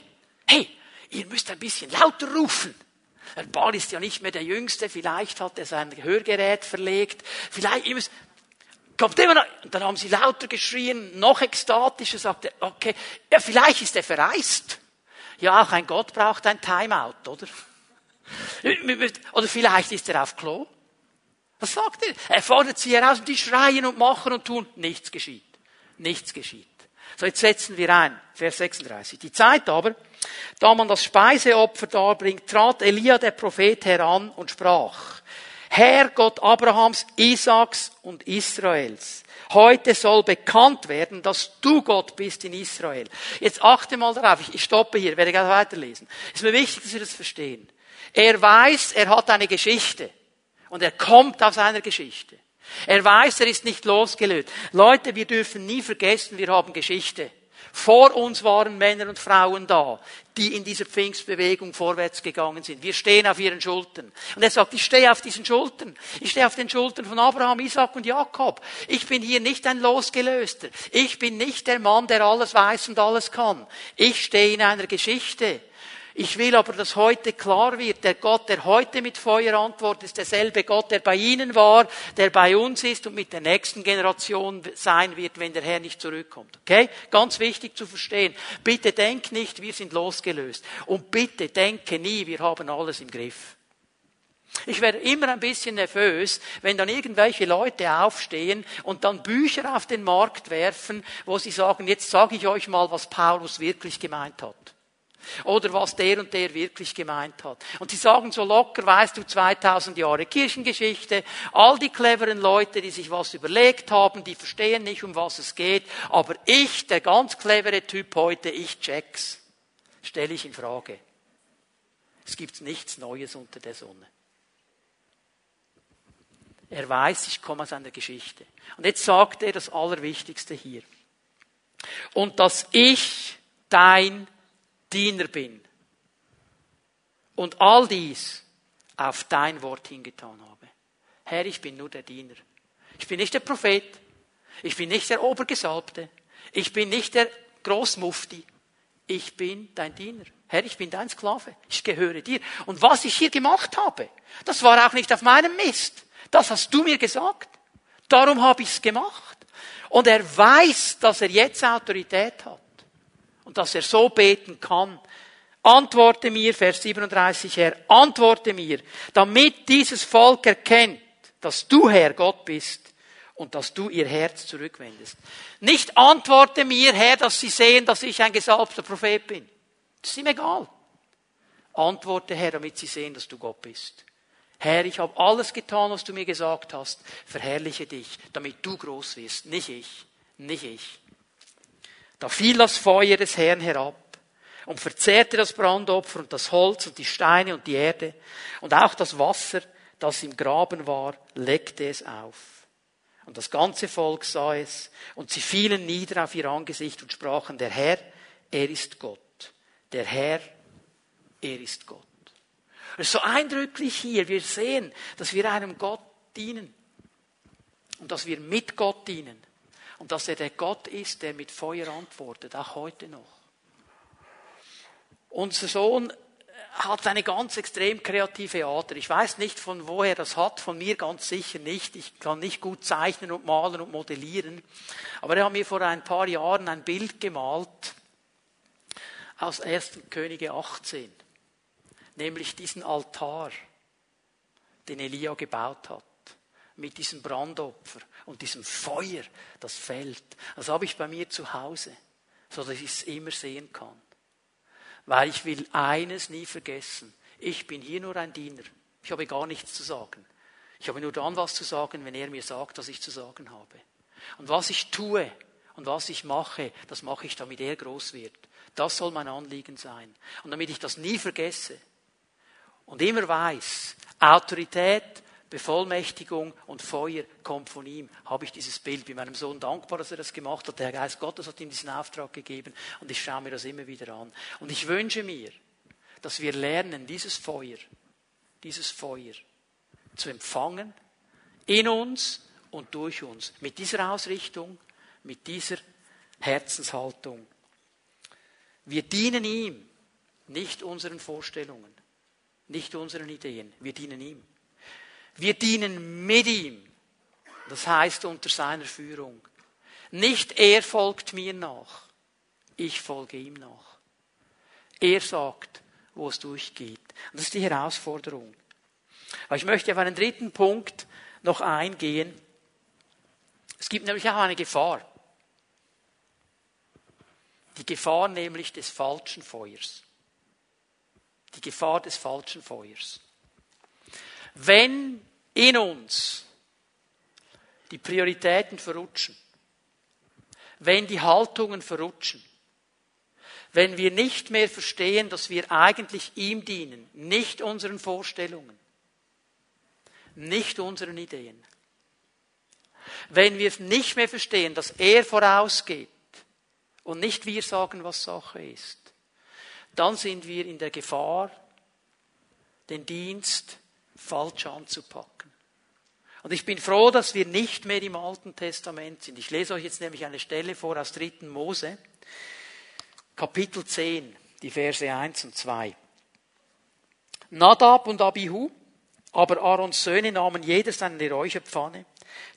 hey, ihr müsst ein bisschen lauter rufen. Der Baal ist ja nicht mehr der Jüngste, vielleicht hat er sein Hörgerät verlegt, vielleicht, ihr müsst, kommt immer noch, und dann haben sie lauter geschrien, noch ekstatischer, sagte, okay, ja, vielleicht ist er verreist. Ja, auch ein Gott braucht ein Timeout, oder? Oder vielleicht ist er auf Klo. Was sagt er? Er fordert sie heraus und die schreien und machen und tun. Nichts geschieht. Nichts geschieht. So, jetzt setzen wir ein. Vers 36. Die Zeit aber, da man das Speiseopfer darbringt, trat Elia der Prophet heran und sprach, Herr Gott Abrahams, Isaaks und Israels. Heute soll bekannt werden, dass du Gott bist in Israel. Jetzt achte mal darauf, ich stoppe hier, werde gleich weiterlesen. Es ist mir wichtig, dass wir das verstehen. Er weiß, er hat eine Geschichte. Und er kommt aus einer Geschichte. Er weiß, er ist nicht losgelöst. Leute, wir dürfen nie vergessen, wir haben Geschichte. Vor uns waren Männer und Frauen da, die in dieser Pfingstbewegung vorwärts gegangen sind. Wir stehen auf ihren Schultern. Und er sagt, ich stehe auf diesen Schultern. Ich stehe auf den Schultern von Abraham, Isaac und Jakob. Ich bin hier nicht ein Losgelöster. Ich bin nicht der Mann, der alles weiß und alles kann. Ich stehe in einer Geschichte. Ich will aber, dass heute klar wird, der Gott, der heute mit Feuer antwortet, ist derselbe Gott, der bei Ihnen war, der bei uns ist und mit der nächsten Generation sein wird, wenn der Herr nicht zurückkommt. Okay? Ganz wichtig zu verstehen. Bitte denk nicht, wir sind losgelöst. Und bitte denke nie, wir haben alles im Griff. Ich werde immer ein bisschen nervös, wenn dann irgendwelche Leute aufstehen und dann Bücher auf den Markt werfen, wo sie sagen, jetzt sage ich euch mal, was Paulus wirklich gemeint hat. Oder was der und der wirklich gemeint hat. Und sie sagen so locker, weißt du, 2000 Jahre Kirchengeschichte, all die cleveren Leute, die sich was überlegt haben, die verstehen nicht, um was es geht, aber ich, der ganz clevere Typ heute, ich check's. Stelle ich in Frage. Es gibt nichts Neues unter der Sonne. Er weiß, ich komme aus einer Geschichte. Und jetzt sagt er das Allerwichtigste hier. Und dass ich dein Diener bin und all dies auf dein Wort hingetan habe. Herr, ich bin nur der Diener. Ich bin nicht der Prophet. Ich bin nicht der Obergesalbte. Ich bin nicht der Großmufti. Ich bin dein Diener. Herr, ich bin dein Sklave. Ich gehöre dir. Und was ich hier gemacht habe, das war auch nicht auf meinem Mist. Das hast du mir gesagt. Darum habe ich es gemacht. Und er weiß, dass er jetzt Autorität hat und dass er so beten kann. Antworte mir, Vers 37, Herr, antworte mir, damit dieses Volk erkennt, dass du Herr Gott bist und dass du ihr Herz zurückwendest. Nicht antworte mir, Herr, dass sie sehen, dass ich ein gesalbter Prophet bin. Das ist ihm egal. Antworte, Herr, damit sie sehen, dass du Gott bist. Herr, ich habe alles getan, was du mir gesagt hast. Verherrliche dich, damit du groß wirst. Nicht ich, nicht ich. Da fiel das Feuer des Herrn herab und verzehrte das Brandopfer und das Holz und die Steine und die Erde und auch das Wasser, das im Graben war, leckte es auf. Und das ganze Volk sah es und sie fielen nieder auf ihr Angesicht und sprachen, der Herr, er ist Gott. Der Herr, er ist Gott. Es ist so eindrücklich hier. Wir sehen, dass wir einem Gott dienen. Und dass wir mit Gott dienen. Und dass er der Gott ist, der mit Feuer antwortet, auch heute noch. Unser Sohn hat eine ganz extrem kreative Ader. Ich weiß nicht, von wo er das hat, von mir ganz sicher nicht. Ich kann nicht gut zeichnen und malen und modellieren. Aber er hat mir vor ein paar Jahren ein Bild gemalt aus 1. Könige 18 nämlich diesen Altar, den Elia gebaut hat, mit diesem Brandopfer und diesem Feuer, das fällt. Das habe ich bei mir zu Hause, so dass ich es immer sehen kann. Weil ich will eines nie vergessen. Ich bin hier nur ein Diener. Ich habe gar nichts zu sagen. Ich habe nur dann was zu sagen, wenn er mir sagt, was ich zu sagen habe. Und was ich tue und was ich mache, das mache ich, damit er groß wird. Das soll mein Anliegen sein. Und damit ich das nie vergesse, und immer weiß, Autorität, Bevollmächtigung und Feuer kommt von ihm, habe ich dieses Bild. Bin meinem Sohn dankbar, dass er das gemacht hat. Der Geist Gottes hat ihm diesen Auftrag gegeben und ich schaue mir das immer wieder an. Und ich wünsche mir, dass wir lernen, dieses Feuer, dieses Feuer zu empfangen, in uns und durch uns, mit dieser Ausrichtung, mit dieser Herzenshaltung. Wir dienen ihm, nicht unseren Vorstellungen nicht unseren Ideen. Wir dienen ihm. Wir dienen mit ihm. Das heißt unter seiner Führung. Nicht er folgt mir nach. Ich folge ihm nach. Er sagt, wo es durchgeht. Und das ist die Herausforderung. Aber ich möchte auf einen dritten Punkt noch eingehen. Es gibt nämlich auch eine Gefahr. Die Gefahr nämlich des falschen Feuers. Die Gefahr des falschen Feuers. Wenn in uns. Die Prioritäten verrutschen, wenn die Haltungen verrutschen, wenn wir nicht mehr verstehen, dass wir eigentlich ihm dienen, nicht unseren Vorstellungen, nicht unseren Ideen, wenn wir nicht mehr verstehen, dass er vorausgeht und nicht wir sagen, was Sache ist, dann sind wir in der Gefahr, den Dienst falsch anzupacken. Und ich bin froh, dass wir nicht mehr im Alten Testament sind. Ich lese euch jetzt nämlich eine Stelle vor aus 3. Mose, Kapitel 10, die Verse 1 und 2. Nadab und Abihu, aber Aarons Söhne nahmen jedes eine Räucherpfanne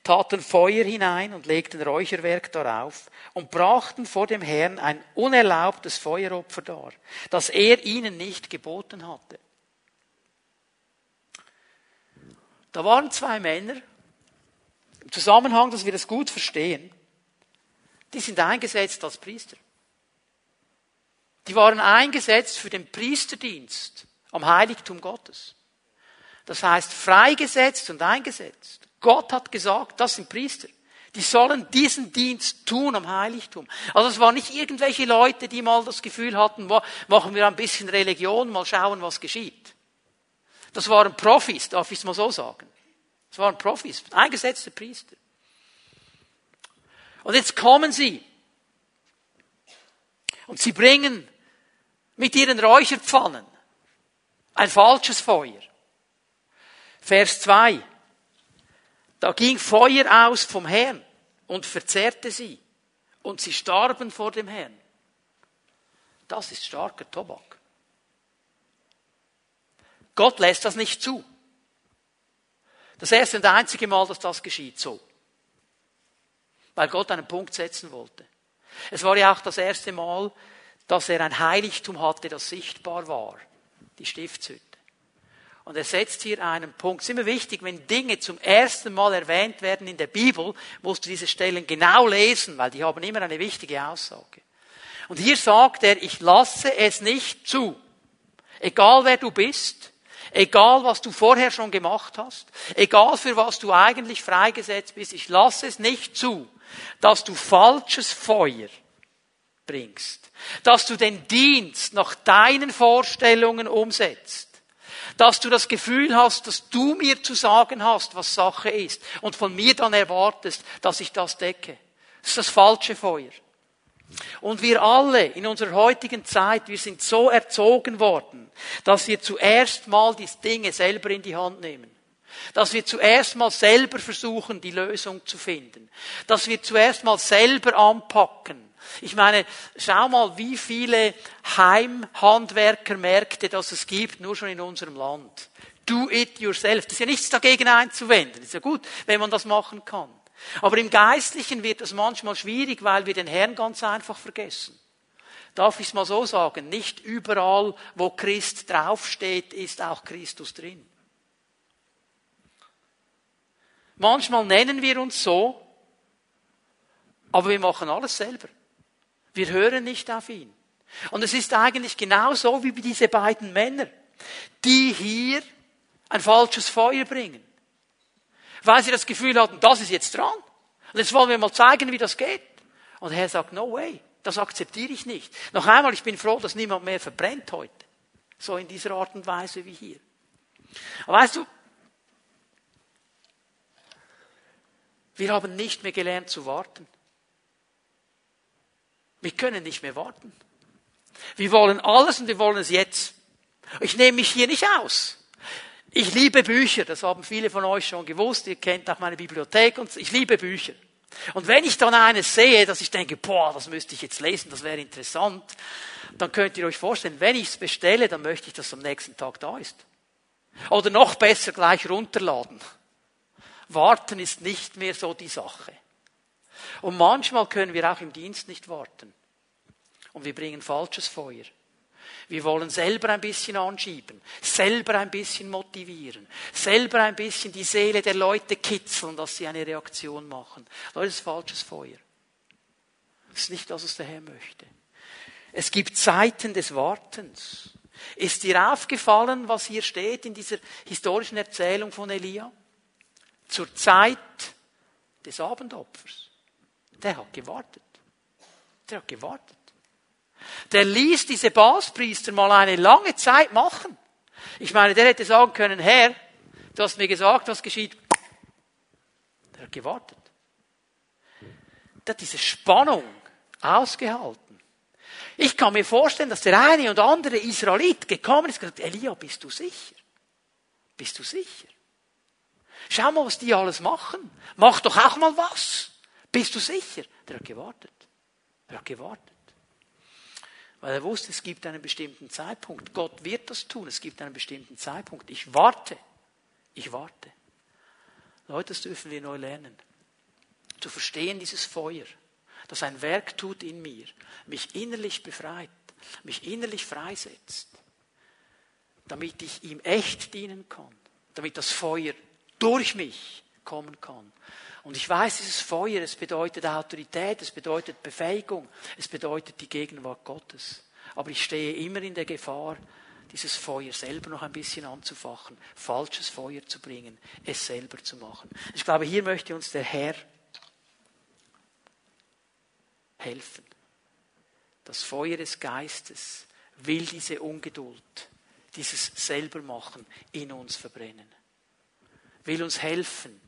taten Feuer hinein und legten Räucherwerk darauf und brachten vor dem Herrn ein unerlaubtes Feueropfer dar, das er ihnen nicht geboten hatte. Da waren zwei Männer, im Zusammenhang, dass wir das gut verstehen, die sind eingesetzt als Priester. Die waren eingesetzt für den Priesterdienst am Heiligtum Gottes. Das heißt, freigesetzt und eingesetzt. Gott hat gesagt, das sind Priester. Die sollen diesen Dienst tun am Heiligtum. Also es waren nicht irgendwelche Leute, die mal das Gefühl hatten, machen wir ein bisschen Religion, mal schauen, was geschieht. Das waren Profis, darf ich es mal so sagen. Das waren Profis, eingesetzte Priester. Und jetzt kommen sie. Und sie bringen mit ihren Räucherpfannen ein falsches Feuer. Vers 2. Da ging Feuer aus vom Herrn und verzehrte sie. Und sie starben vor dem Herrn. Das ist starker Tobak. Gott lässt das nicht zu. Das erste und einzige Mal, dass das geschieht, so. Weil Gott einen Punkt setzen wollte. Es war ja auch das erste Mal, dass er ein Heiligtum hatte, das sichtbar war. Die Stiftshütte. Und er setzt hier einen Punkt. Es ist immer wichtig, wenn Dinge zum ersten Mal erwähnt werden in der Bibel, musst du diese Stellen genau lesen, weil die haben immer eine wichtige Aussage. Und hier sagt er, ich lasse es nicht zu. Egal wer du bist, egal was du vorher schon gemacht hast, egal für was du eigentlich freigesetzt bist, ich lasse es nicht zu, dass du falsches Feuer bringst, dass du den Dienst nach deinen Vorstellungen umsetzt, dass du das Gefühl hast, dass du mir zu sagen hast, was Sache ist und von mir dann erwartest, dass ich das decke. Das ist das falsche Feuer. Und wir alle in unserer heutigen Zeit, wir sind so erzogen worden, dass wir zuerst mal die Dinge selber in die Hand nehmen. Dass wir zuerst mal selber versuchen, die Lösung zu finden. Dass wir zuerst mal selber anpacken. Ich meine, schau mal, wie viele Heimhandwerkermärkte das es gibt, nur schon in unserem Land. Do it yourself. Das ist ja nichts dagegen einzuwenden. Das ist ja gut, wenn man das machen kann. Aber im Geistlichen wird es manchmal schwierig, weil wir den Herrn ganz einfach vergessen. Darf ich es mal so sagen? Nicht überall, wo Christ draufsteht, ist auch Christus drin. Manchmal nennen wir uns so, aber wir machen alles selber. Wir hören nicht auf ihn. Und es ist eigentlich genauso wie diese beiden Männer, die hier ein falsches Feuer bringen. Weil sie das Gefühl hatten, das ist jetzt dran. Und jetzt wollen wir mal zeigen, wie das geht. Und der Herr sagt, no way, das akzeptiere ich nicht. Noch einmal, ich bin froh, dass niemand mehr verbrennt heute. So in dieser Art und Weise wie hier. Aber weißt du, wir haben nicht mehr gelernt zu warten. Wir können nicht mehr warten. Wir wollen alles und wir wollen es jetzt. Ich nehme mich hier nicht aus. Ich liebe Bücher, das haben viele von euch schon gewusst, ihr kennt auch meine Bibliothek und ich liebe Bücher. Und wenn ich dann eines sehe, dass ich denke, boah, das müsste ich jetzt lesen, das wäre interessant, dann könnt ihr euch vorstellen, wenn ich es bestelle, dann möchte ich, dass es am nächsten Tag da ist. Oder noch besser gleich runterladen. Warten ist nicht mehr so die Sache. Und manchmal können wir auch im Dienst nicht warten. Und wir bringen falsches Feuer. Wir wollen selber ein bisschen anschieben, selber ein bisschen motivieren, selber ein bisschen die Seele der Leute kitzeln, dass sie eine Reaktion machen. Das ist falsches Feuer. Das ist nicht das, was der Herr möchte. Es gibt Zeiten des Wartens. Ist dir aufgefallen, was hier steht in dieser historischen Erzählung von Elia? Zur Zeit des Abendopfers. Der hat gewartet. Der hat gewartet. Der ließ diese Balspriester mal eine lange Zeit machen. Ich meine, der hätte sagen können, Herr, du hast mir gesagt, was geschieht. Der hat gewartet. Der hat diese Spannung ausgehalten. Ich kann mir vorstellen, dass der eine und andere Israelit gekommen ist und gesagt, Elia, bist du sicher? Bist du sicher? Schau mal, was die alles machen. Mach doch auch mal was. Bist du sicher? Der hat gewartet. Der hat gewartet. Weil er wusste, es gibt einen bestimmten Zeitpunkt. Gott wird das tun. Es gibt einen bestimmten Zeitpunkt. Ich warte. Ich warte. Leute, das dürfen wir neu lernen. Zu verstehen dieses Feuer, das ein Werk tut in mir, mich innerlich befreit, mich innerlich freisetzt, damit ich ihm echt dienen kann, damit das Feuer durch mich kommen kann. Und ich weiß, dieses Feuer, es bedeutet Autorität, es bedeutet Befähigung, es bedeutet die Gegenwart Gottes. Aber ich stehe immer in der Gefahr, dieses Feuer selber noch ein bisschen anzufachen, falsches Feuer zu bringen, es selber zu machen. Ich glaube, hier möchte uns der Herr helfen. Das Feuer des Geistes will diese Ungeduld, dieses Selbermachen in uns verbrennen. Will uns helfen,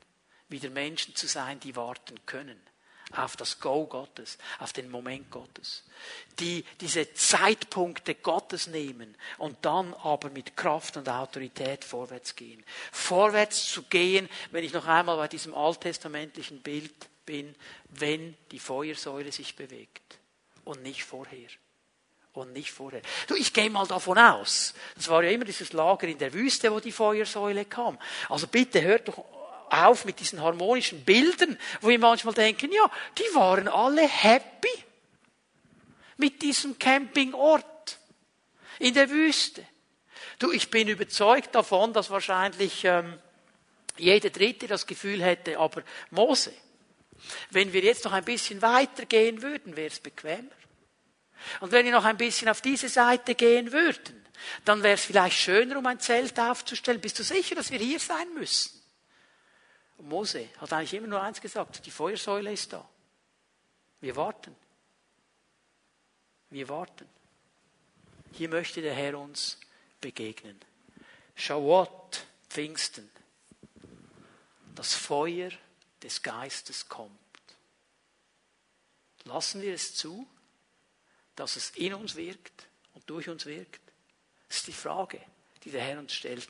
wieder Menschen zu sein, die warten können auf das Go Gottes, auf den Moment Gottes, die diese Zeitpunkte Gottes nehmen und dann aber mit Kraft und Autorität vorwärts gehen. Vorwärts zu gehen, wenn ich noch einmal bei diesem alttestamentlichen Bild bin, wenn die Feuersäule sich bewegt und nicht vorher. Und nicht vorher. Du, ich gehe mal davon aus. Das war ja immer dieses Lager in der Wüste, wo die Feuersäule kam. Also bitte hört doch auf mit diesen harmonischen Bildern, wo wir manchmal denken, ja, die waren alle happy mit diesem Campingort in der Wüste. Du, ich bin überzeugt davon, dass wahrscheinlich ähm, jeder Dritte das Gefühl hätte, aber Mose, wenn wir jetzt noch ein bisschen weiter gehen würden, wäre es bequemer. Und wenn wir noch ein bisschen auf diese Seite gehen würden, dann wäre es vielleicht schöner, um ein Zelt aufzustellen. Bist du sicher, dass wir hier sein müssen? Mose hat eigentlich immer nur eins gesagt, die Feuersäule ist da. Wir warten. Wir warten. Hier möchte der Herr uns begegnen. Schawott, Pfingsten. Das Feuer des Geistes kommt. Lassen wir es zu, dass es in uns wirkt und durch uns wirkt? Das ist die Frage, die der Herr uns stellt.